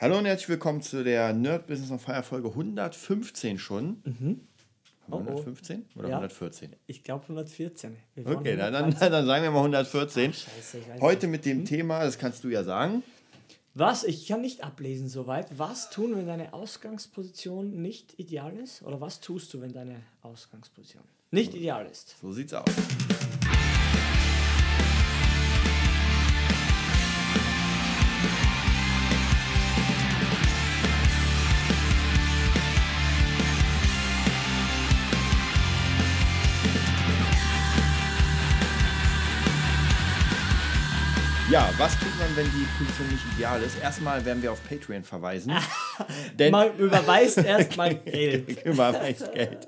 Hallo und herzlich willkommen zu der Nerd Business on Fire Folge 115 schon. Mhm. Wir 115 oder Ja. 114? Ich glaube 114. Wir waren Okay, dann, dann, 113. dann sagen wir mal 114. Ach, scheiße, Heute nicht. mit dem Thema, das kannst du ja sagen. Was? Ich kann nicht ablesen soweit. Was tun, wenn deine Ausgangsposition nicht ideal ist? Oder was tust du, wenn deine Ausgangsposition nicht ideal ist? So sieht's aus. Ja, was tut man, wenn die Position nicht ideal ist? Erstmal werden wir auf Patreon verweisen. Man überweist erstmal Geld. Überweist Geld.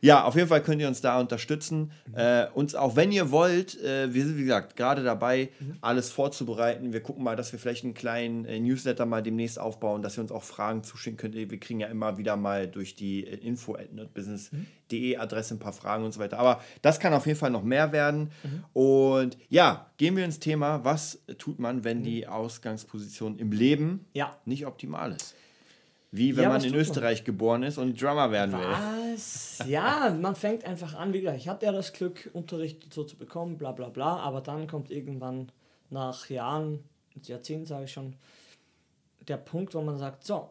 Ja, auf jeden Fall könnt ihr uns da unterstützen. Äh, uns auch, wenn ihr wollt, äh, wir sind, wie gesagt, gerade dabei, alles vorzubereiten. Wir gucken mal, dass wir vielleicht einen kleinen äh, Newsletter mal demnächst aufbauen, dass ihr uns auch Fragen zuschicken könnt. Wir kriegen ja immer wieder mal durch die äh, info at nerdbusiness.de Adresse ein paar Fragen und so weiter. Aber das kann auf jeden Fall noch mehr werden. Und ja, gehen wir ins Thema. Was tut man, wenn die Ausgangsposition im Leben Ja. nicht optimal ist? Wie wenn Ja, man in man? Österreich geboren ist und Drummer werden will. Was? Ja, man fängt einfach an, wie gesagt, ich hatte ja das Glück, Unterricht so zu bekommen, bla bla bla, aber dann kommt irgendwann nach Jahren, Jahrzehnten sage ich schon, der Punkt, wo man sagt, so,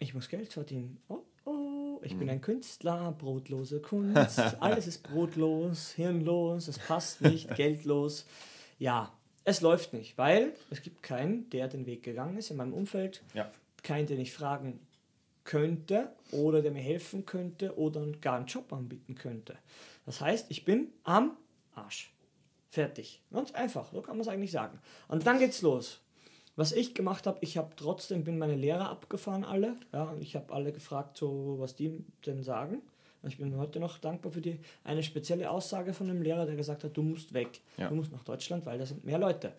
ich muss Geld verdienen. Oh, oh, ich bin ein Künstler, brotlose Kunst, alles ist brotlos, hirnlos, es passt nicht, geldlos. Ja, es läuft nicht, weil es gibt keinen, der den Weg gegangen ist in meinem Umfeld, Ja. Keinen, den ich fragen könnte oder der mir helfen könnte oder gar einen Job anbieten könnte. Das heißt, ich bin am Arsch. Fertig. Ganz einfach, so kann man es eigentlich sagen. Und dann geht's los. Was ich gemacht habe, ich habe trotzdem, bin meine Lehrer abgefahren alle. Ja, und ich habe alle gefragt, so, was die denn sagen. Und ich bin heute noch dankbar für die eine spezielle Aussage von einem Lehrer, der gesagt hat, du musst weg. Ja. Du musst nach Deutschland, weil da sind mehr Leute.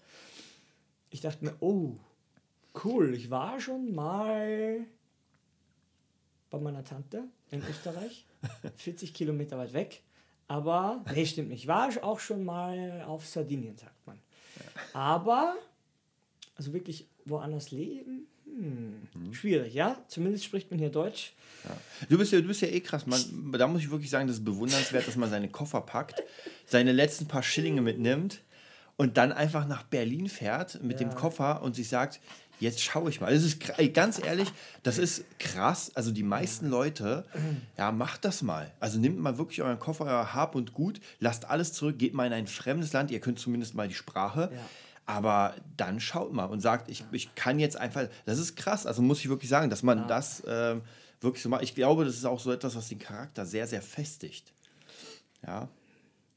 Ich dachte mir, oh, cool, ich war schon mal bei meiner Tante in Österreich, 40 Kilometer weit weg. Aber, nee, stimmt nicht. Ich war auch schon mal auf Sardinien, sagt man. Aber, also wirklich woanders leben, hm, schwierig, ja? Zumindest spricht man hier Deutsch. Du bist ja, du bist ja eh krass. Man, da muss ich wirklich sagen, das ist bewundernswert, dass man seine Koffer packt, seine letzten paar Schillinge mitnimmt und dann einfach nach Berlin fährt mit dem Ja. Koffer und sich sagt, jetzt schaue ich mal. Das ist kr- ey, ganz ehrlich, das ist krass. Also die meisten Leute, ja, macht das mal. Also nehmt mal wirklich euren Koffer, euer Hab und Gut, lasst alles zurück, geht mal in ein fremdes Land. Ihr könnt zumindest mal die Sprache. Ja. Aber dann schaut mal und sagt, ich, ich kann jetzt einfach, das ist krass, also muss ich wirklich sagen, dass man das ähm, wirklich so macht. Ich glaube, das ist auch so etwas, was den Charakter sehr, sehr festigt. Ja,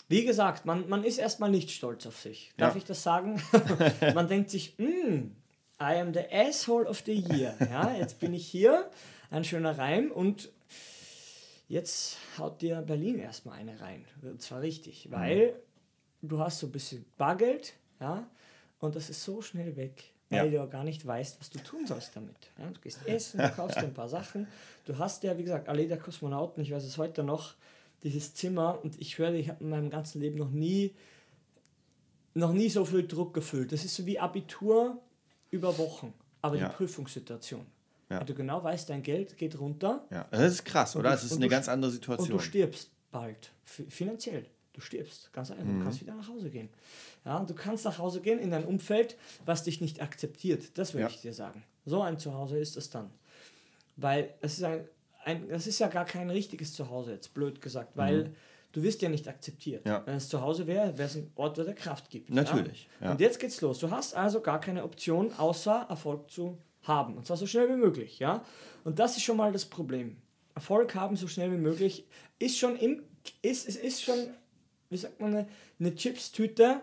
Wie gesagt, man, man ist erstmal nicht stolz auf sich. Darf Ja. ich das sagen? man denkt sich, "Mm, I am the asshole of the year. Ja, jetzt bin ich hier, ein schöner Reim und jetzt haut dir Berlin erstmal eine rein. Und zwar richtig, weil du hast so ein bisschen Bargeld, ja, und das ist so schnell weg, weil Ja. du gar nicht weißt, was du tun sollst damit. Ja, du gehst essen, du kaufst dir ein paar Sachen. Du hast ja, wie gesagt, alle der Kosmonauten, ich weiß es heute noch, dieses Zimmer und ich höre, ich habe in meinem ganzen Leben noch nie noch nie so viel Druck gefühlt. Das ist so wie Abitur über Wochen, aber Ja. die Prüfungssituation. Ja. Weil du genau weißt, dein Geld geht runter ja. Das ist krass, oder? Es ist und eine ganz andere und Situation. du stirbst bald. Fi- Finanziell. Du stirbst. Ganz einfach. Mhm. Du kannst wieder nach Hause gehen. Ja, und du kannst nach Hause gehen in dein Umfeld, was dich nicht akzeptiert. Das will Ja. ich dir sagen. So ein Zuhause ist es dann. Weil es ist ein, ein, das ist ja gar kein richtiges Zuhause, jetzt blöd gesagt, weil du wirst ja nicht akzeptiert. Ja. Wenn es zu Hause wäre, wäre es ein Ort, der dir Kraft gibt. Natürlich, Ja? ja. Und jetzt geht's los. Du hast also gar keine Option, außer Erfolg zu haben. Und zwar so schnell wie möglich. Ja? Und das ist schon mal das Problem. Erfolg haben so schnell wie möglich ist schon im, ist, es ist schon, wie sagt man, eine, eine Chips-Tüte,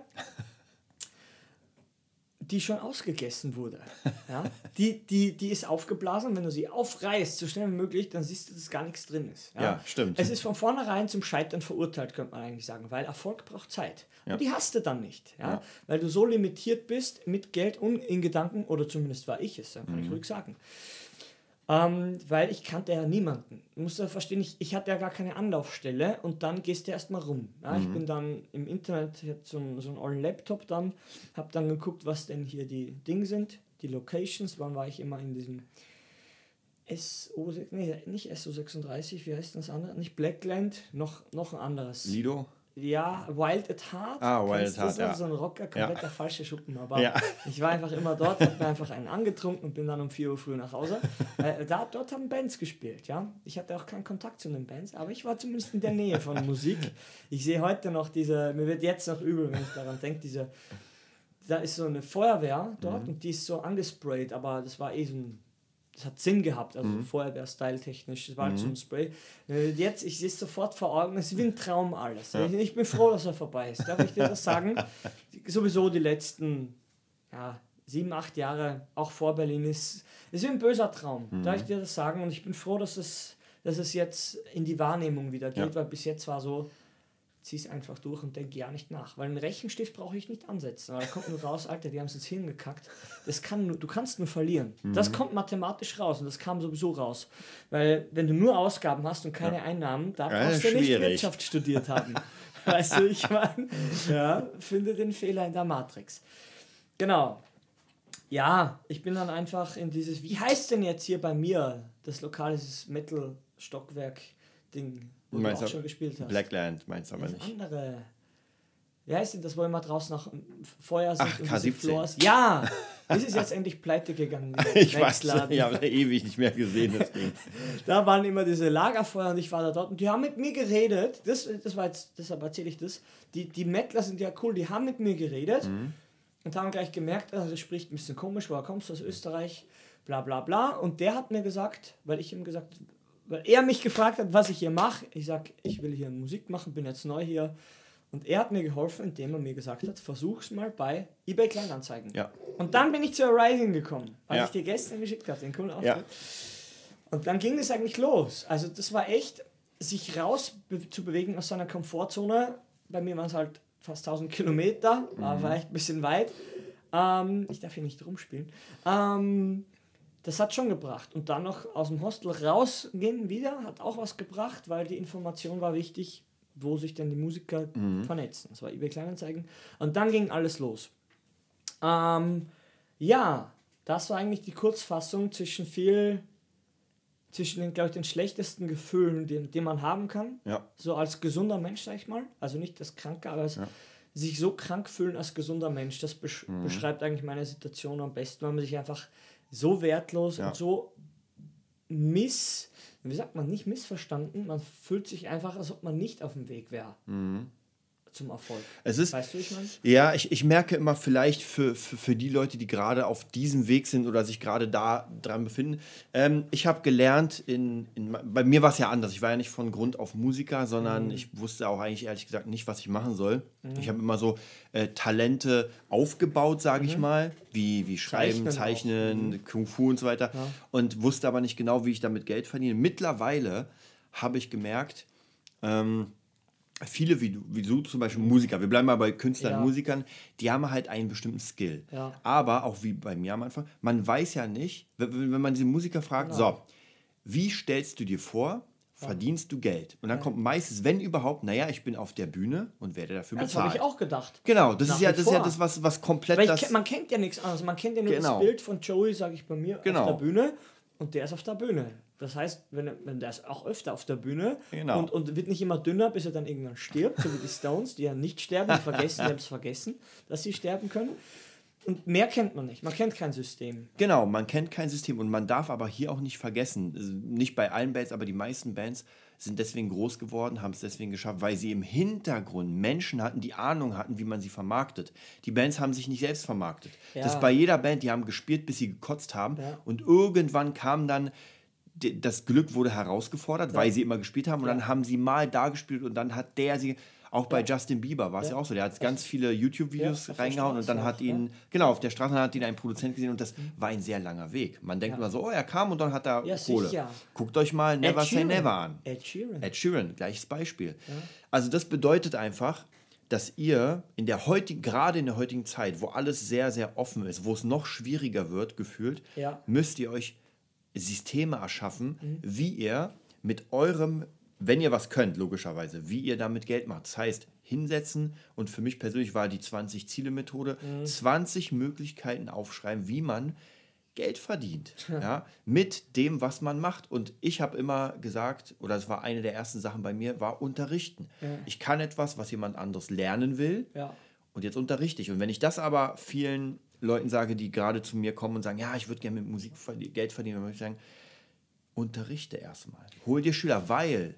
die schon ausgegessen wurde. Ja? Die, die, die ist aufgeblasen. Wenn du sie aufreißt, so schnell wie möglich, dann siehst du, dass gar nichts drin ist. Ja, stimmt. Es ist von vornherein zum Scheitern verurteilt, könnte man eigentlich sagen, weil Erfolg braucht Zeit. Ja. Und die hast du dann nicht. Ja? Ja. Weil du so limitiert bist mit Geld und in Gedanken, oder zumindest war ich es, dann kann Mhm. ich ruhig sagen. Ähm, weil ich kannte ja niemanden. Du musst ja verstehen, ich, ich hatte ja gar keine Anlaufstelle und dann gehst du erstmal rum. Ja, Mhm. Ich bin dann im Internet, ich hatte so einen, so einen ollen Laptop dann, habe dann geguckt, was denn hier die Dinge sind, die Locations, wann war ich immer in diesem SO, nee, nicht SO36, wie heißt das andere? Nicht Blackland, noch, noch ein anderes. Lido? Ja, Wild at Heart. Ah, Wild at Heart, so, ja. so ein Rocker, kompletter Ja. falsche Schuppen. Aber Ja. ich war einfach immer dort, hab mir einfach einen angetrunken und bin dann um 4 Uhr früh nach Hause. äh, da, dort haben Bands gespielt, ja. Ich hatte auch keinen Kontakt zu den Bands, aber ich war zumindest in der Nähe von Musik. Ich sehe heute noch diese, mir wird jetzt noch übel, wenn ich daran denke, diese, da ist so eine Feuerwehr dort Mhm. und die ist so angesprayt, aber das war eh so ein das hat Sinn gehabt, also Mhm. Feuerwehr-Style technisch, das war halt so ein Spray. Äh, Jetzt, ich sehe es sofort vor Augen, es ist wie ein Traum alles. Ich, ich bin froh, dass er vorbei ist. Darf ich dir das sagen? Sowieso die letzten ja, sieben, acht Jahre, auch vor Berlin, ist, ist wie ein böser Traum. Darf ich dir das sagen? Und ich bin froh, dass es, dass es jetzt in die Wahrnehmung wieder geht, Ja. weil bis jetzt war so, zieh es einfach durch und denke ja nicht nach. Weil einen Rechenstift brauche ich nicht ansetzen. Weil da kommt nur raus, Alter, die haben es ins Hirn gekackt. Das kann nur, du kannst nur verlieren. Mhm. Das kommt mathematisch raus und das kam sowieso raus. Weil wenn du nur Ausgaben hast und keine Einnahmen, da Ja, brauchst du nicht schwierig. Wirtschaft studiert haben. weißt du, ich meine, ja, finde den Fehler in der Matrix. Genau. Ja, ich bin dann einfach in dieses, wie heißt denn jetzt hier bei mir das Lokal, dieses Metal-Stockwerk-Ding, wo du Meinst auch du schon gespielt hast? Blackland meinst du aber Das nicht. andere. Wie heißt denn das, wo immer draußen noch Feuer sind Ach, und K17. diese Floors? Ja! Das ist jetzt endlich pleite gegangen. Ich weiß, ich habe ewig nicht mehr gesehen, deswegen. Da waren immer diese Lagerfeuer und ich war da dort und die haben mit mir geredet. Das, das war jetzt, deshalb erzähle ich das. Die, die Mettler sind ja cool, die haben mit mir geredet und haben gleich gemerkt, also das spricht ein bisschen komisch, woher kommst du aus Österreich? Bla bla bla. Und der hat mir gesagt, weil ich ihm gesagt, weil er mich gefragt hat, was ich hier mache. Ich sag, ich will hier Musik machen, bin jetzt neu hier. Und er hat mir geholfen, indem er mir gesagt hat, versuch's mal bei eBay Kleinanzeigen. Ja. Und dann bin ich zu Arising gekommen, weil Ja. ich dir gestern geschickt habe, den coolen Auftritt. Ja. Und dann ging es eigentlich los. Also das war echt, sich raus be zu bewegen aus seiner Komfortzone. Bei mir waren es halt fast 1000 Kilometer, war, war echt ein bisschen weit. Ähm, ich darf hier nicht rumspielen. Ähm, das hat schon gebracht. Und dann noch aus dem Hostel rausgehen wieder, hat auch was gebracht, weil die Information war wichtig, wo sich denn die Musiker vernetzen. Das war eBay Kleinanzeigen. Und dann ging alles los. Ähm, ja, das war eigentlich die Kurzfassung zwischen viel, zwischen den, glaube ich, den schlechtesten Gefühlen, die, die man haben kann. Ja. So als gesunder Mensch, sag ich mal. Also nicht das Kranke, aber als sich so krank fühlen als gesunder Mensch. Das besch beschreibt eigentlich meine Situation am besten, weil man sich einfach so wertlos Ja. und so miss, wie sagt man, nicht missverstanden, man fühlt sich einfach, als ob man nicht auf dem Weg wäre zum Erfolg. Es ist, Weißt du, ich meine? Ja, ich, ich merke immer vielleicht für, für, für die Leute, die gerade auf diesem Weg sind oder sich gerade da dran befinden. Ähm, ich habe gelernt, in, in, bei mir war es ja anders. Ich war ja nicht von Grund auf Musiker, sondern Mhm. ich wusste auch eigentlich ehrlich gesagt nicht, was ich machen soll. Ich habe immer so äh, Talente aufgebaut, sage ich mal, wie, wie Schreiben, Mhm. Zeichnen auch. Mhm. Zeichnen, Kung Fu und so weiter. Und wusste aber nicht genau, wie ich damit Geld verdiene. Mittlerweile habe ich gemerkt, ähm, viele wie du, wie du zum Beispiel Musiker, wir bleiben mal bei Künstlern Ja. und Musikern, die haben halt einen bestimmten Skill. Ja. Aber auch wie bei mir am Anfang, man weiß ja nicht, wenn, wenn man diese Musiker fragt, Genau. so, wie stellst du dir vor, verdienst du Geld? Und dann kommt meistens, wenn überhaupt, naja, ich bin auf der Bühne und werde dafür Das habe bezahlt. ich auch gedacht. Genau, das Nach ist ja das, ist ja das was, was komplett Weil das. kenn- man kennt ja nichts anderes. Man kennt ja nur Genau. das Bild von Joey, sage ich bei mir, Genau. auf der Bühne. Und der ist auf der Bühne. Das heißt, wenn, er- wenn der ist auch öfter auf der Bühne Genau. und, und wird nicht immer dünner, bis er dann irgendwann stirbt, so wie die Stones, die ja nicht sterben, die vergessen, die haben es vergessen, dass sie sterben können. Und mehr kennt man nicht. Man kennt kein System. Genau, man kennt kein System und man darf aber hier auch nicht vergessen, nicht bei allen Bands, aber die meisten Bands sind deswegen groß geworden, haben es deswegen geschafft, weil sie im Hintergrund Menschen hatten, die Ahnung hatten, wie man sie vermarktet. Die Bands haben sich nicht selbst vermarktet. Ja. Das ist bei jeder Band, die haben gespielt, bis sie gekotzt haben Ja. und irgendwann kam dann das Glück wurde herausgefordert, weil sie immer gespielt haben und dann haben sie mal da gespielt und dann hat der sie auch bei Justin Bieber war es ja. auch so. Der hat ganz viele YouTube-Videos Ja, reingehauen und dann hat ihn, ja. genau, auf der Straße hat ihn ein Produzent gesehen und das war ein sehr langer Weg. Man denkt immer so, oh, er kam und dann hat er Ja, Kohle. sicher. Guckt euch mal Never Say. Never an. Ed Sheeran. Ed Sheeran, gleiches Beispiel. Also das bedeutet einfach, dass ihr in der heutigen, gerade in der heutigen Zeit, wo alles sehr, sehr offen ist, wo es noch schwieriger wird, gefühlt, Ja. müsst ihr euch Systeme erschaffen, wie ihr mit eurem wenn ihr was könnt, logischerweise, wie ihr damit Geld macht. Das heißt, hinsetzen und für mich persönlich war die 20-Ziele-Methode, 20 Möglichkeiten aufschreiben, wie man Geld verdient. Ja, mit dem, was man macht. Und ich habe immer gesagt, oder es war eine der ersten Sachen bei mir, war unterrichten. Ich kann etwas, was jemand anderes lernen will. Ja. Und jetzt unterrichte ich. Und wenn ich das aber vielen Leuten sage, die gerade zu mir kommen und sagen, ja, ich würde gerne mit Musik Geld verdienen, dann würde ich sagen, unterrichte erstmal. Hol dir Schüler, weil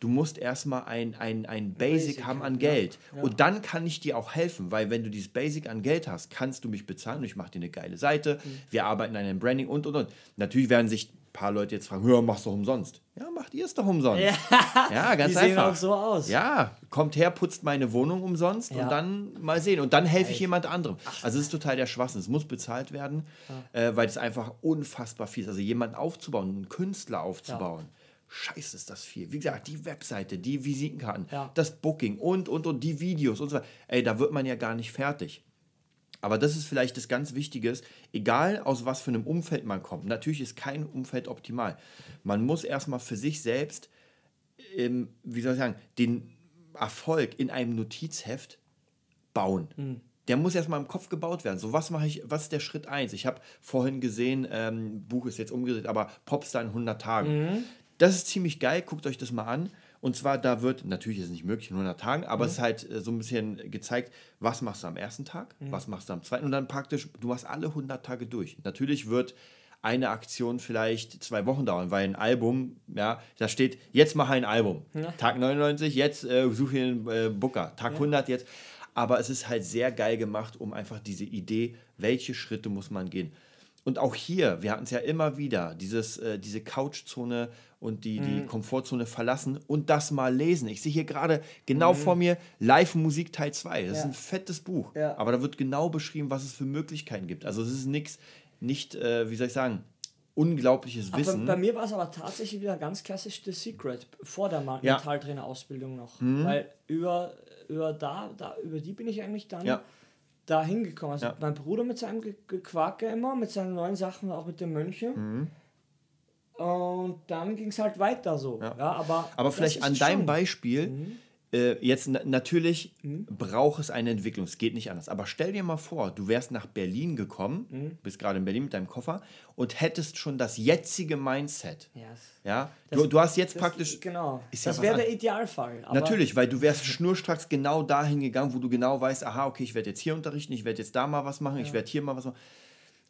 du musst erstmal ein, ein, ein Basic, Basic haben an ja. Geld. Ja. Und dann kann ich dir auch helfen, weil wenn du dieses Basic an Geld hast, kannst du mich bezahlen und ich mache dir eine geile Seite. Mhm. Wir arbeiten an einem Branding und und und. Natürlich werden sich paar Leute jetzt fragen, ja, machst du umsonst. Ja, macht ihr es doch umsonst. Ja, ganz Die sehen einfach. auch so aus. Ja, kommt her, putzt meine Wohnung umsonst Ja. und dann mal sehen. Und dann helfe ich jemand anderem. Also es ist total der Schwachsinn. Es muss bezahlt werden, äh, weil es einfach unfassbar viel ist. Also jemanden aufzubauen, einen Künstler aufzubauen. Scheiße, ist das viel. Wie gesagt, die Webseite, die Visitenkarten, Ja. das Booking und, und, und die Videos und so weiter. Ey, da wird man ja gar nicht fertig. Aber das ist vielleicht das ganz Wichtige, egal aus was für einem Umfeld man kommt. Natürlich ist kein Umfeld optimal. Man muss erstmal für sich selbst, ähm, wie soll ich sagen, den Erfolg in einem Notizheft bauen. Der muss erstmal im Kopf gebaut werden. So, was mache ich, was ist der Schritt 1? Ich habe vorhin gesehen, ähm, Buch ist jetzt umgedreht, aber Popstar in 100 Tagen. Das ist ziemlich geil, guckt euch das mal an. Und zwar, da wird, natürlich ist es nicht möglich in 100 Tagen, aber es ist halt äh, so ein bisschen gezeigt, was machst du am ersten Tag, was machst du am zweiten und dann praktisch, du machst alle 100 Tage durch. Natürlich wird eine Aktion vielleicht zwei Wochen dauern, weil ein Album, ja, da steht, jetzt mache ein Album. Tag 99, jetzt äh, suche ich einen äh, Booker. Tag 100 jetzt. Aber es ist halt sehr geil gemacht, um einfach diese Idee, welche Schritte muss man gehen. Und auch hier, wir hatten es ja immer wieder, dieses, äh, diese Couchzone und die, Mhm. die Komfortzone verlassen und das mal lesen. Ich sehe hier gerade genau Mhm. vor mir Live-Musik Teil 2. Das ist Ja. ein fettes Buch. Ja. Aber da wird genau beschrieben, was es für Möglichkeiten gibt. Also es ist nichts, nicht, äh, wie soll ich sagen, unglaubliches Aber Wissen. bei mir war es aber tatsächlich wieder ganz klassisch The Secret, vor der Ja. Mhm. Mentaltrainer-Ausbildung noch. Weil über, über, da, da, über die bin ich eigentlich dann Ja. Da hingekommen. Also Ja. mein Bruder mit seinem Ge- Gequake immer, mit seinen neuen Sachen, auch mit den Mönchen. Und dann ging es halt weiter so. Ja. aber Aber das vielleicht an deinem schon. Beispiel, äh, jetzt na natürlich Mhm. braucht es eine Entwicklung, es geht nicht anders. Aber stell dir mal vor, du wärst nach Berlin gekommen, Mhm. bist gerade in Berlin mit deinem Koffer und hättest schon das jetzige Mindset. Yes. Ja, Das- du, du hast jetzt Das, praktisch. Genau. ist ja das was wäre der Idealfall. Natürlich, weil du wärst schnurstracks genau dahin gegangen, wo du genau weißt, aha, okay, ich werde jetzt hier unterrichten, ich werde jetzt da mal was machen, ich werde hier mal was machen.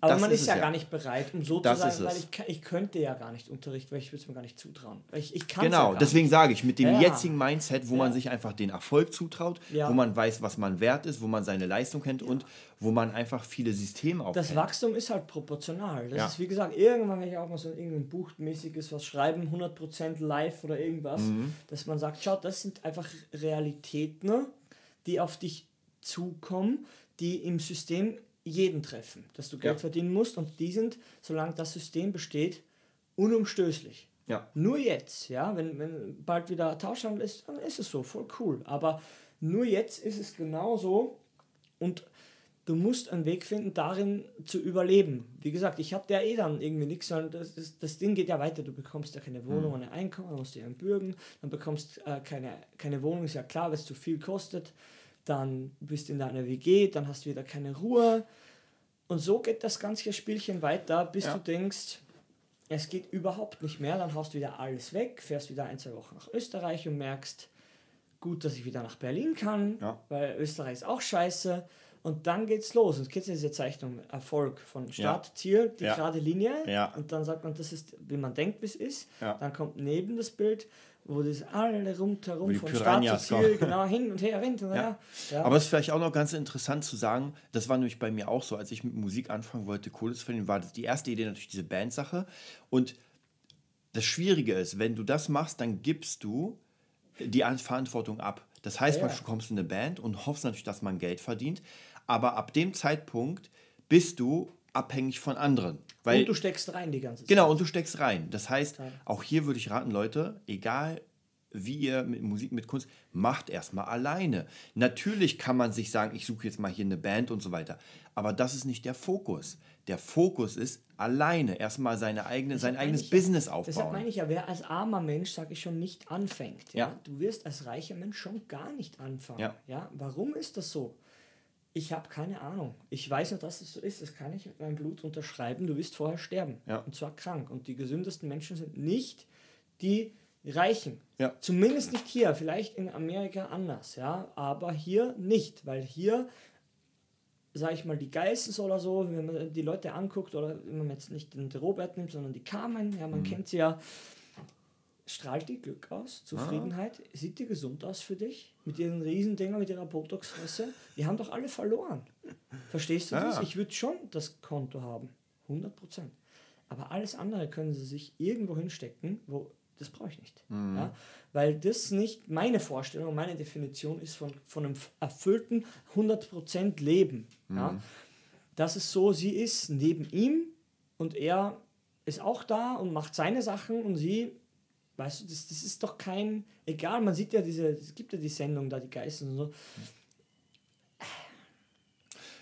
Aber Das man ist ist, ja, ja. gar nicht bereit, um so Das zu sagen, weil ich, ich könnte ja gar nicht unterrichten, weil ich würde es mir gar nicht zutrauen. Ich, ich Genau, ja deswegen sage ich, mit dem Ja. jetzigen Mindset, wo man sich einfach den Erfolg zutraut, wo man weiß, was man wert ist, wo man seine Leistung kennt und wo man einfach viele Systeme aufkennt. Das Wachstum ist halt proportional. Das ist wie gesagt, irgendwann, wenn ich auch mal so irgendein Buchmäßiges was schreiben, 100% live oder irgendwas, Mhm. dass man sagt, schau, das sind einfach Realitäten, ne, die auf dich zukommen, die im System jeden treffen, dass du Geld Ja. verdienen musst und die sind, solange das System besteht, unumstößlich. Ja. Nur jetzt, ja, wenn, wenn bald wieder Tauschhandel ist, dann ist es so, voll cool. Aber nur jetzt ist es genauso und du musst einen Weg finden, darin zu überleben. Wie gesagt, ich habe ja eh dann irgendwie nichts, sondern das, das, das Ding geht ja weiter. Du bekommst ja keine Wohnung und ein Einkommen, dann musst du ja bürgen, dann bekommst äh, keine, keine Wohnung, ist ja klar, weil es zu viel kostet. Dann bist du in deiner WG, dann hast du wieder keine Ruhe. Und so geht das ganze Spielchen weiter, bis Ja. du denkst, es geht überhaupt nicht mehr, dann haust du wieder alles weg, fährst wieder ein, zwei Wochen nach Österreich und merkst, gut, dass ich wieder nach Berlin kann, Ja. weil Österreich ist auch scheiße. Und dann geht's los. Und du diese Zeichnung Erfolg von Start, Ziel, die Ja. gerade Linie. Ja. Und dann sagt man, das ist, wie man denkt, wie es ist. Ja. Dann kommt neben das Bild, wo das alle rundherum die von Start zu Piranhas Ziel, genau, hin und her, hin und her. Ja. Aber es ist vielleicht auch noch ganz interessant zu sagen, das war nämlich bei mir auch so, als ich mit Musik anfangen wollte, Kohle zu verdienen, war das die erste Idee natürlich diese Bandsache. Und das Schwierige ist, wenn du das machst, dann gibst du die An- Verantwortung ab. Das heißt, Ja, ja. du kommst in eine Band und hoffst natürlich, dass man Geld verdient. Aber ab dem Zeitpunkt bist du abhängig von anderen. Weil und du steckst rein die ganze Zeit. Genau, und du steckst rein. Das heißt, Ja. auch hier würde ich raten, Leute, egal wie ihr mit Musik, mit Kunst, macht erstmal alleine. Natürlich kann man sich sagen, ich suche jetzt mal hier eine Band und so weiter. Aber das ist nicht der Fokus. Der Fokus ist alleine erstmal seine eigene, sein eigenes Business aufbauen. Deshalb meine ich ja, wer als armer Mensch, sage ich schon, nicht anfängt. Ja? ja? Du wirst als reicher Mensch schon gar nicht anfangen. Ja. ja? Warum ist das so? Ich habe keine Ahnung. Ich weiß nur, dass es so ist. Das kann ich mit meinem Blut unterschreiben. Du wirst vorher sterben. Ja. Und zwar krank. Und die gesündesten Menschen sind nicht die Reichen. Ja. Zumindest nicht hier. Vielleicht in Amerika anders. Ja? Aber hier nicht. Weil hier, sage ich mal, die Geissens oder so, wenn man die Leute anguckt, oder wenn man jetzt nicht den Robert nimmt, sondern die Carmen, ja, man mhm. kennt sie ja strahlt die Glück aus, Zufriedenheit, ah. sieht die gesund aus für dich? Mit ihren Riesendinger, mit ihrer Botox-Fresse? Die haben doch alle verloren. Verstehst du ah. das? Ich würde schon das Konto haben. 100 Prozent. Aber alles andere können sie sich irgendwo hinstecken, wo das brauche ich nicht. Mhm. Ja? Weil das nicht meine Vorstellung, meine Definition ist von, von einem erfüllten 100% Leben. Mhm. Ja? Dass es so, sie ist neben ihm und er ist auch da und macht seine Sachen und sie Weißt du, das, das ist doch kein. Egal, man sieht ja diese. Es gibt ja die Sendung da, die Geister und so.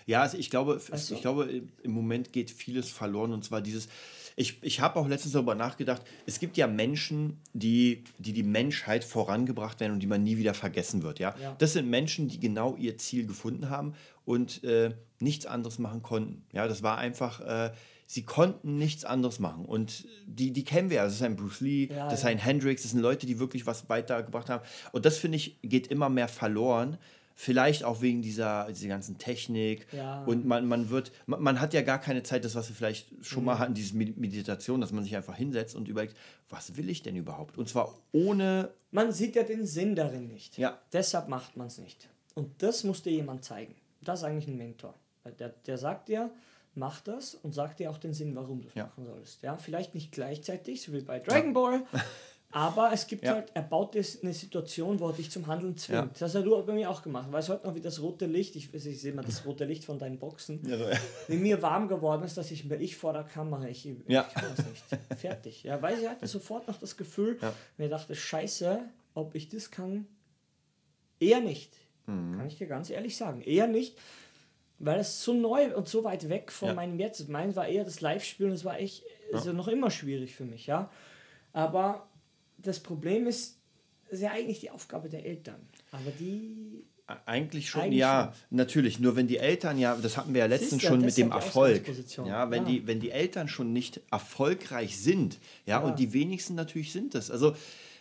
Ja, also ich glaube, weißt du? ich glaube, im Moment geht vieles verloren und zwar dieses. Ich, ich habe auch letztens darüber nachgedacht, es gibt ja Menschen, die, die die Menschheit vorangebracht werden und die man nie wieder vergessen wird. Ja? ja. Das sind Menschen, die genau ihr Ziel gefunden haben und äh, nichts anderes machen konnten. Ja, das war einfach. Äh, sie konnten nichts anderes machen. Und die, die kennen wir ja. Das ist ein Bruce Lee, ja, das ist ein Hendrix, das sind Leute, die wirklich was weitergebracht haben. Und das, finde ich, geht immer mehr verloren. Vielleicht auch wegen dieser, dieser ganzen Technik. Ja. Und man, man wird, man, man, hat ja gar keine Zeit, das, was wir vielleicht schon mhm. mal hatten, diese Meditation, dass man sich einfach hinsetzt und überlegt, was will ich denn überhaupt? Und zwar ohne. Man sieht ja den Sinn darin nicht. Ja. Deshalb macht man es nicht. Und das muss dir jemand zeigen. Das ist eigentlich ein Mentor. Der, der sagt dir, mach das und sag dir auch den Sinn, warum du es ja. machen sollst. Ja, vielleicht nicht gleichzeitig, so wie bei Dragon Ball, aber es gibt ja. halt, er baut dir eine Situation, wo er dich zum Handeln zwingt. Ja. Das hast du bei mir auch gemacht. Weißt heute noch, wie das rote Licht, ich, ich sehe mal das rote Licht von deinen Boxen, ja, so, wie mir warm geworden ist, dass ich mir ich vor der Kamera, ich, ich kann das nicht. Fertig. Ja, weil ich hatte sofort noch das Gefühl, mir dachte, scheiße, ob ich das kann, eher nicht. Mhm. Kann ich dir ganz ehrlich sagen. Eher nicht, weil es so neu und so weit weg von ja. meinem Jetzt. Mein war eher das Live-Spielen, das war echt ja. ja noch immer schwierig für mich, ja. Aber das Problem ist, ist ja eigentlich die Aufgabe der Eltern. Aber die. Eigentlich schon, eigentlich ja, schon. natürlich. Nur wenn die Eltern ja, das hatten wir ja letztens schon mit dem Erfolg. Ja, wenn, ja. Die, wenn die Eltern schon nicht erfolgreich sind, ja, ja, und die wenigsten natürlich sind das. Also,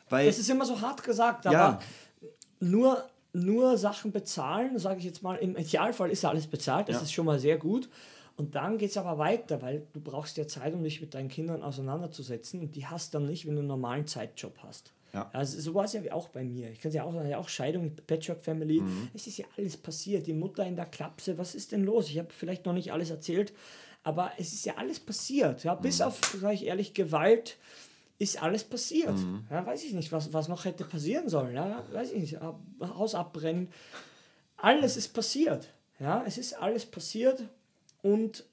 weil. Das ist immer so hart gesagt, aber ja. nur nur Sachen bezahlen, sage ich jetzt mal, im Idealfall ist alles bezahlt, das ja. ist schon mal sehr gut. Und dann geht es aber weiter, weil du brauchst ja Zeit, um dich mit deinen Kindern auseinanderzusetzen und die hast dann nicht, wenn du einen normalen Zeitjob hast. Ja. Also so war es ja auch bei mir. Ich kann es ja auch sagen, ja auch Scheidung, Patchwork Family. Mhm. Es ist ja alles passiert. Die Mutter in der Klapse, was ist denn los? Ich habe vielleicht noch nicht alles erzählt, aber es ist ja alles passiert. Ja, bis mhm. auf, sage ich ehrlich, Gewalt, ist alles passiert. Mhm. Ja, weiß ich nicht, was, was noch hätte passieren sollen. Ja, weiß ich nicht, Haus abbrennen. Alles ist passiert. Ja, es ist alles passiert und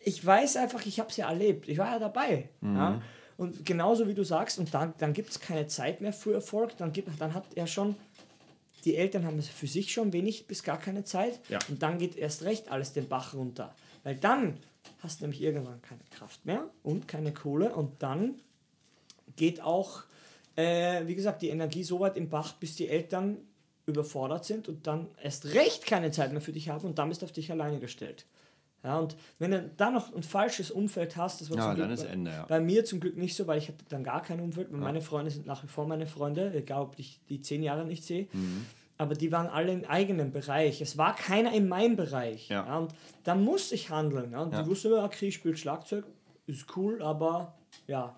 ich weiß einfach, ich habe es ja erlebt. Ich war ja dabei. Mhm. Ja? Und genauso wie du sagst, und dann, dann gibt es keine Zeit mehr für Erfolg, dann, gibt, dann hat er schon, die Eltern haben für sich schon wenig bis gar keine Zeit. Ja. Und dann geht erst recht alles den Bach runter. Weil dann hast nämlich irgendwann keine Kraft mehr und keine Kohle und dann geht auch, äh, wie gesagt, die Energie so weit im Bach, bis die Eltern überfordert sind und dann erst recht keine Zeit mehr für dich haben und dann bist du auf dich alleine gestellt. Ja, und wenn du dann noch ein falsches Umfeld hast, das war ja, bei, Ende, ja. bei mir zum Glück nicht so, weil ich hatte dann gar kein Umfeld. Ja. Meine Freunde sind nach wie vor meine Freunde, egal ob ich die zehn Jahre nicht sehe. Mhm aber die waren alle im eigenen Bereich. Es war keiner in meinem Bereich. Ja. ja und da musste ich handeln. Ja. Und ja. die wussten immer, okay, ich spiele Schlagzeug, ist cool, aber ja,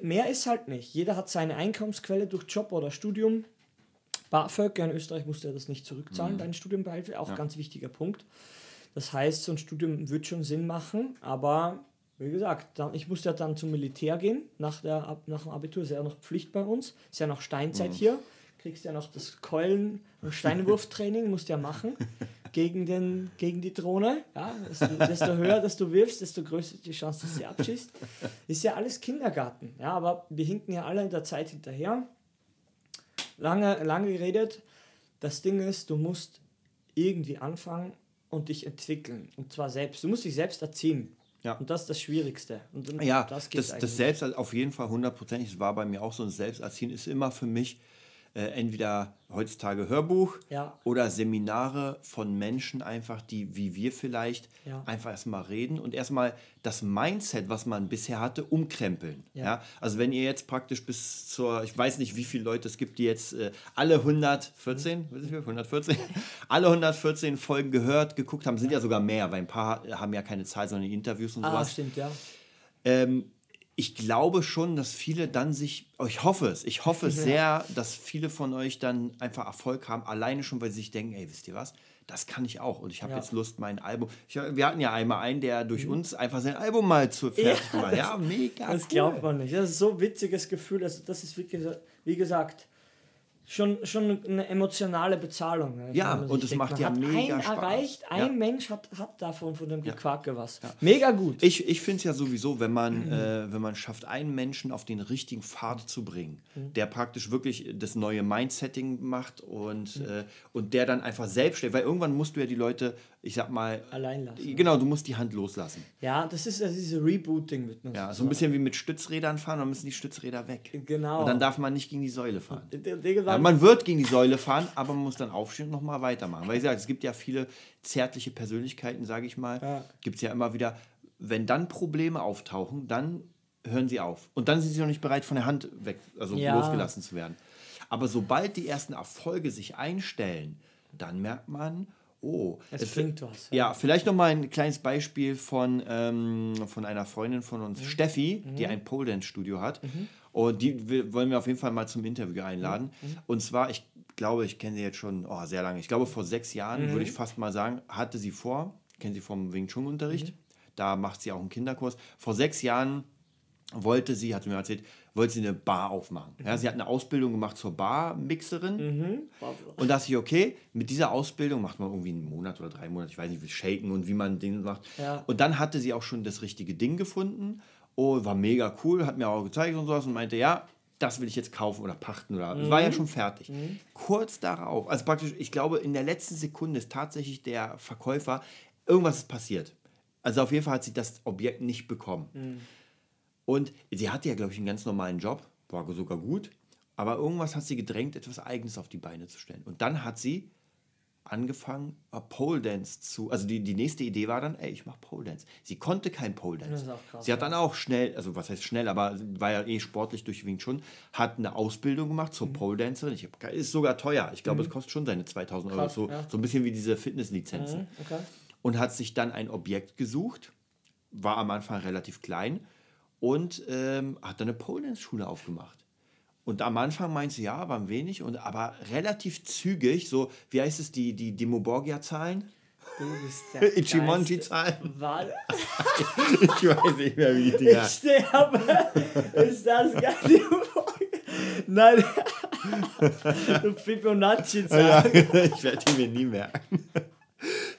mehr ist halt nicht. Jeder hat seine Einkommensquelle durch Job oder Studium. BAföG, in Österreich musste er das nicht zurückzahlen, mhm. dein Studienbeihilfe, auch ja. ganz wichtiger Punkt. Das heißt, so ein Studium wird schon Sinn machen, aber wie gesagt, dann, ich musste ja dann zum Militär gehen, nach, der, nach dem Abitur, ist ja noch Pflicht bei uns, ist ja noch Steinzeit mhm. hier kriegst ja noch das Keulen- und Steinwurftraining, musst ja machen. gegen, den, gegen die Drohne. Ja, desto, desto höher, dass du wirfst, desto größer ist die Chance, dass sie abschießt. Ist ja alles Kindergarten. Ja, aber wir hinken ja alle in der Zeit hinterher. Lange, lange geredet. Das Ding ist, du musst irgendwie anfangen und dich entwickeln. Und zwar selbst. Du musst dich selbst erziehen. Ja. Und das ist das Schwierigste. Und, ja, das, das, das Selbst auf jeden Fall hundertprozentig, das war bei mir auch so ein Selbsterziehen, ist immer für mich äh, entweder heutzutage Hörbuch ja. oder Seminare von Menschen einfach, die wie wir vielleicht ja. einfach erstmal reden und erstmal das Mindset, was man bisher hatte, umkrempeln. Ja. ja. Also wenn ihr jetzt praktisch bis zur, ich weiß nicht, wie viele Leute es gibt, die jetzt äh, alle 114, mhm. 114, alle 114 Folgen gehört, geguckt haben, sind ja sogar mehr, weil ein paar haben ja keine Zahl, sondern Interviews und ah, sowas. stimmt, ja. Ähm, ich glaube schon, dass viele dann sich, oh, ich hoffe es, ich hoffe es sehr, dass viele von euch dann einfach Erfolg haben, alleine schon, weil sie sich denken, ey, wisst ihr was, das kann ich auch und ich habe ja. jetzt Lust, mein Album. Ich, wir hatten ja einmal einen, der durch mhm. uns einfach sein Album mal zu fertig ja, gemacht. Ja, mega. Das cool. glaubt man nicht. Das ist so ein witziges Gefühl. Also das ist wirklich, wie gesagt, schon, schon eine emotionale Bezahlung. Ne? Ja, und es macht ja mega Spaß. erreicht, ein ja. Mensch hat, hat davon von dem Gequake ja. was. Ja. Mega gut. Ich, ich finde es ja sowieso, wenn man, mhm. äh, wenn man schafft, einen Menschen auf den richtigen Pfad zu bringen, mhm. der praktisch wirklich das neue Mindsetting macht und, mhm. äh, und der dann einfach selbst steht, weil irgendwann musst du ja die Leute ich sag mal. Allein lassen. Genau, du musst die Hand loslassen. Ja, das ist das diese Rebooting mit Ja, so ein bisschen wie mit Stützrädern fahren, dann müssen die Stützräder weg. Genau. Und dann darf man nicht gegen die Säule fahren. Ja, man wird gegen die Säule fahren, aber man muss dann aufstehen und nochmal weitermachen. Weil ich sage, es gibt ja viele zärtliche Persönlichkeiten, sage ich mal. Ja. Gibt es ja immer wieder. Wenn dann Probleme auftauchen, dann hören sie auf. Und dann sind sie noch nicht bereit, von der Hand weg, also ja. losgelassen zu werden. Aber sobald die ersten Erfolge sich einstellen, dann merkt man, oh. Es, es bringt was. Ja, ja vielleicht noch mal ein kleines Beispiel von, ähm, von einer Freundin von uns, mhm. Steffi, mhm. die ein Pole Dance Studio hat. Mhm. Und die wollen wir auf jeden Fall mal zum Interview einladen. Mhm. Mhm. Und zwar, ich glaube, ich kenne sie jetzt schon oh, sehr lange. Ich glaube, vor sechs Jahren, mhm. würde ich fast mal sagen, hatte sie vor, kennen sie vom Wing Chun Unterricht. Da macht sie auch einen Kinderkurs. Vor sechs Jahren wollte sie, hat sie mir erzählt, wollte sie eine Bar aufmachen. Ja, sie hat eine Ausbildung gemacht zur Barmixerin. Mhm. Und dachte ich, okay, mit dieser Ausbildung macht man irgendwie einen Monat oder drei Monate, ich weiß nicht, wie shaken und wie man Dinge macht. Ja. Und dann hatte sie auch schon das richtige Ding gefunden. Oh, war mega cool, hat mir auch gezeigt und sowas und meinte, ja, das will ich jetzt kaufen oder pachten oder mhm. war ja schon fertig. Mhm. Kurz darauf, also praktisch, ich glaube, in der letzten Sekunde ist tatsächlich der Verkäufer, irgendwas ist passiert. Also auf jeden Fall hat sie das Objekt nicht bekommen. Mhm. Und sie hatte ja, glaube ich, einen ganz normalen Job, war sogar gut, aber irgendwas hat sie gedrängt, etwas Eigenes auf die Beine zu stellen. Und dann hat sie angefangen, äh, Pole Dance zu. Also die, die nächste Idee war dann, ey, ich mache Pole Dance. Sie konnte kein Pole Dance. Krass, sie hat dann auch schnell, also was heißt schnell, aber war ja eh sportlich durch Wing Chun, hat eine Ausbildung gemacht zur mhm. Pole Dancerin. Ich hab, ist sogar teuer. Ich glaube, mhm. es kostet schon seine 2000 krass, Euro. So, ja. so ein bisschen wie diese Fitnesslizenzen. Mhm, okay. Und hat sich dann ein Objekt gesucht, war am Anfang relativ klein und ähm, hat dann eine Pole-Dance-Schule aufgemacht. Und am Anfang meinte sie, ja, waren wenig, und, aber relativ zügig, so, wie heißt es, die, die Demoborgia-Zahlen? Du bist der Ichimonji-Zahlen? Warte. ich weiß nicht mehr, wie die Ich sterbe. Ist das gar Demoborgia? Nein. Fibonacci-Zahlen. Ja, ich werde die mir nie merken.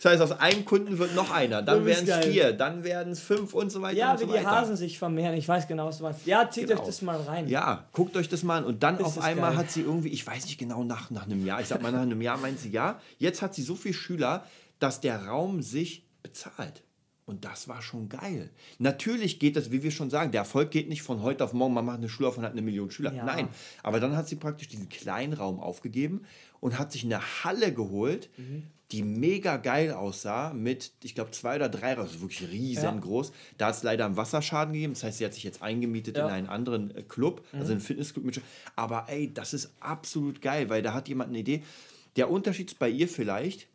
Das heißt, aus einem Kunden wird noch einer, dann werden es vier, dann werden es fünf und so weiter. Ja, wie so die Hasen sich vermehren. Ich weiß genau, was du meinst. Ja, zieht genau. euch das mal rein. Ja, guckt euch das mal an. Und dann das auf einmal geil. hat sie irgendwie, ich weiß nicht genau, nach, nach einem Jahr, ich sag mal nach einem Jahr meint sie, ja, jetzt hat sie so viele Schüler, dass der Raum sich bezahlt. Und das war schon geil. Natürlich geht das, wie wir schon sagen, der Erfolg geht nicht von heute auf morgen, man macht eine Schule auf und hat eine Million Schüler. Ja. Nein, aber dann hat sie praktisch diesen kleinen Raum aufgegeben und hat sich eine Halle geholt, mhm die mega geil aussah, mit, ich glaube, zwei oder drei, also wirklich riesengroß. Ja. Da hat es leider einen Wasserschaden gegeben. Das heißt, sie hat sich jetzt eingemietet ja. in einen anderen äh, Club, mhm. also einen Fitnessclub. Mit, aber ey, das ist absolut geil, weil da hat jemand eine Idee. Der Unterschied ist bei ihr vielleicht,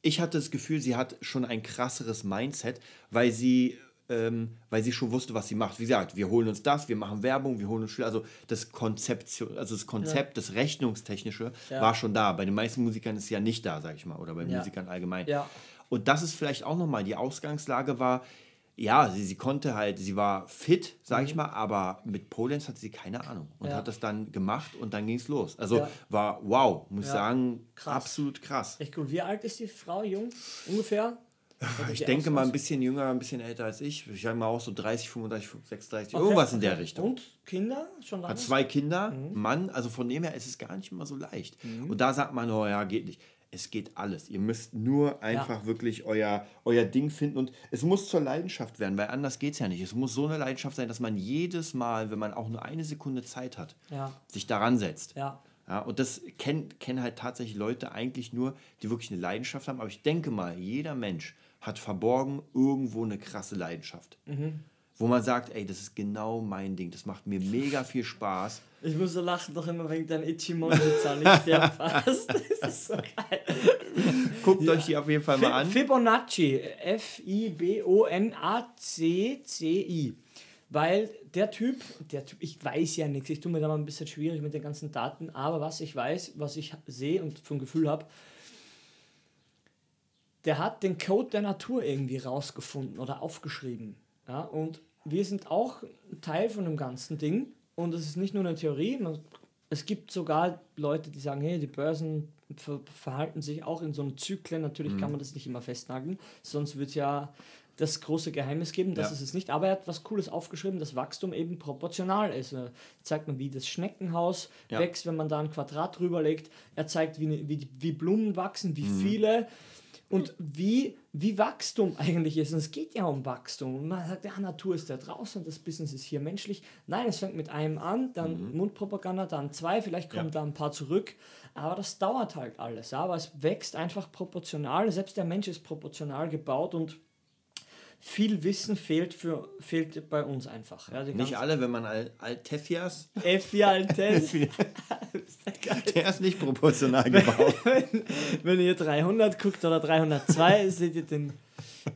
ich hatte das Gefühl, sie hat schon ein krasseres Mindset, weil sie ähm, weil sie schon wusste, was sie macht. Wie gesagt, wir holen uns das, wir machen Werbung, wir holen uns Schüler. Also das Konzept, also das Konzept, ja. das Rechnungstechnische ja. war schon da. Bei den meisten Musikern ist es ja nicht da, sag ich mal, oder bei ja. Musikern allgemein. Und das ist vielleicht auch nochmal, die Ausgangslage war, ja, sie, sie konnte halt, sie war fit, sag ich mal, aber mit Polenz hatte sie keine Ahnung und Mhm. Ja. hat das dann gemacht und dann ging es los. Also Ja. war wow, muss ich Ja. sagen, Krass. absolut krass. Echt gut. Wie alt ist die Frau? Jung? Ungefähr? Ich denke mal ein bisschen jünger, ein bisschen älter als ich. Ich sage mal auch so 30, 35, 36, irgendwas in der okay. Richtung. Und Kinder? Schon lange? Hat zwei Kinder, Mhm. Mann, also von dem her ist es gar nicht immer so leicht. Und da sagt man, oh ja, geht nicht. Es geht alles. Ihr müsst nur einfach wirklich euer, euer Ding finden und es muss zur Leidenschaft werden, weil anders geht es ja nicht. Es muss so eine Leidenschaft sein, dass man jedes Mal, wenn man auch nur eine Sekunde Zeit hat, Ja. sich daran setzt. Ja. Ja, und das kennen, kennen halt tatsächlich Leute eigentlich nur, die wirklich eine Leidenschaft haben. Aber ich denke mal, jeder Mensch hat verborgen irgendwo eine krasse Leidenschaft. Wo man sagt, ey, das ist genau mein Ding. Das macht mir mega viel Spaß. Ich muss so lachen, doch immer wegen deinem Ichimonji-Zahl nicht der passt. Das ist so geil. Guckt euch die auf jeden Fall mal an. Fibonacci. F-I-B-O-N-A-C-C-I. Weil der typ, der Typ, ich weiß ja nichts, ich tue mir da mal ein bisschen schwierig mit den ganzen Daten, aber was ich weiß, was ich sehe und vom Gefühl habe, der hat den Code der Natur irgendwie rausgefunden oder aufgeschrieben. Ja, und wir sind auch Teil von dem ganzen Ding. Und es ist nicht nur eine Theorie, man, es gibt sogar Leute, die sagen, hey, die Börsen ver verhalten sich auch in so einem Zyklen. Natürlich kann man das nicht immer festnageln, sonst wird es ja das große Geheimnis geben, das Ja. ist es nicht. Aber er hat was Cooles aufgeschrieben, dass Wachstum eben proportional ist. Er zeigt man, wie das Schneckenhaus Ja. wächst, wenn man da ein Quadrat drüber legt. Er zeigt, wie, ne- wie, wie Blumen wachsen, wie viele und wie, wie Wachstum eigentlich ist. Und es geht ja um Wachstum. Und man sagt, ja, Natur ist da draußen, das Business ist hier menschlich. Nein, es fängt mit einem an, dann Mundpropaganda, dann zwei, vielleicht kommen Ja. da ein paar zurück. Aber das dauert halt alles. Aber es wächst einfach proportional. Selbst der Mensch ist proportional gebaut und viel Wissen fehlt, für, fehlt bei uns einfach. Ja, Nicht alle, wenn man Al Alteffias, F4 Altes. der ist nicht proportional gebaut. Wenn ihr 300 guckt oder 302, seht ihr den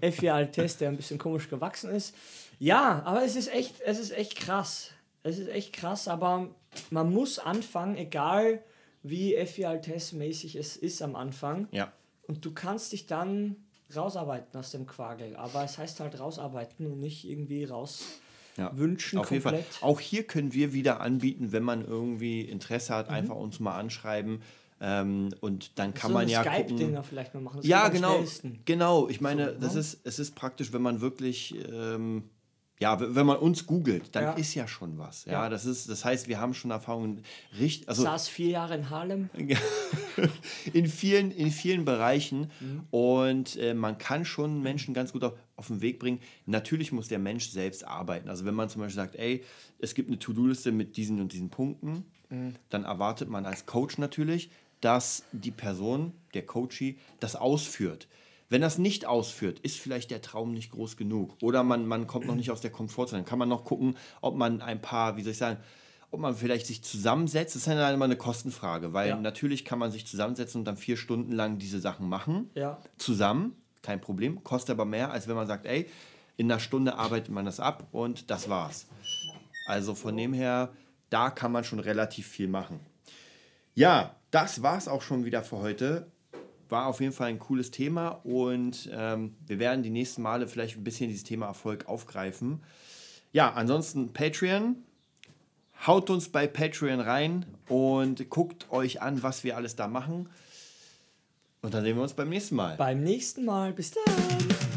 F4 Altes, der ein bisschen komisch gewachsen ist. Ja, aber es ist echt, es ist echt krass. Es ist echt krass, aber man muss anfangen, egal wie F4 Altes mäßig es ist am Anfang. Ja. Und du kannst dich dann rausarbeiten aus dem Quagel. Aber es heißt halt rausarbeiten und nicht irgendwie raus Ja. wünschen Auf jeden Fall. komplett. Auch hier können wir wieder anbieten, wenn man irgendwie Interesse hat, einfach uns mal anschreiben. Ähm, und dann kann Mhm. so man ja gucken. Skype-Dinger vielleicht mal machen. Das Ja, genau. Genau. Ich meine, So, das ne? ist, es ist praktisch, wenn man wirklich, ähm, ja, wenn man uns googelt, dann Ja. ist ja schon was. Ja, Ja. das ist, das heißt, wir haben schon Erfahrungen, richtig, also Saß vier Jahre in Harlem. in vielen, in vielen Bereichen Mhm. und äh, man kann schon Menschen ganz gut auf, auf den Weg bringen. Natürlich muss der Mensch selbst arbeiten. Also wenn man zum Beispiel sagt, ey, es gibt eine To-Do-Liste mit diesen und diesen Punkten, Mhm. dann erwartet man als Coach natürlich, dass die Person, der Coachee, das ausführt. Wenn das nicht ausführt, ist vielleicht der Traum nicht groß genug. Oder man, man kommt noch nicht aus der Komfortzone. Dann kann man noch gucken, ob man ein paar, wie soll ich sagen, ob man vielleicht sich zusammensetzt. Das ist dann immer eine Kostenfrage, weil Ja. natürlich kann man sich zusammensetzen und dann vier Stunden lang diese Sachen machen. Ja. Zusammen, kein Problem. Kostet aber mehr, als wenn man sagt, ey, in einer Stunde arbeitet man das ab und das war's. Also von dem her, da kann man schon relativ viel machen. Ja, das war's auch schon wieder für heute. War auf jeden Fall ein cooles Thema und ähm, wir werden die nächsten Male vielleicht ein bisschen dieses Thema Erfolg aufgreifen. Ja, ansonsten Patreon. Haut uns bei Patreon rein und guckt euch an, was wir alles da machen. Und dann sehen wir uns beim nächsten Mal. Beim nächsten Mal. Bis dann.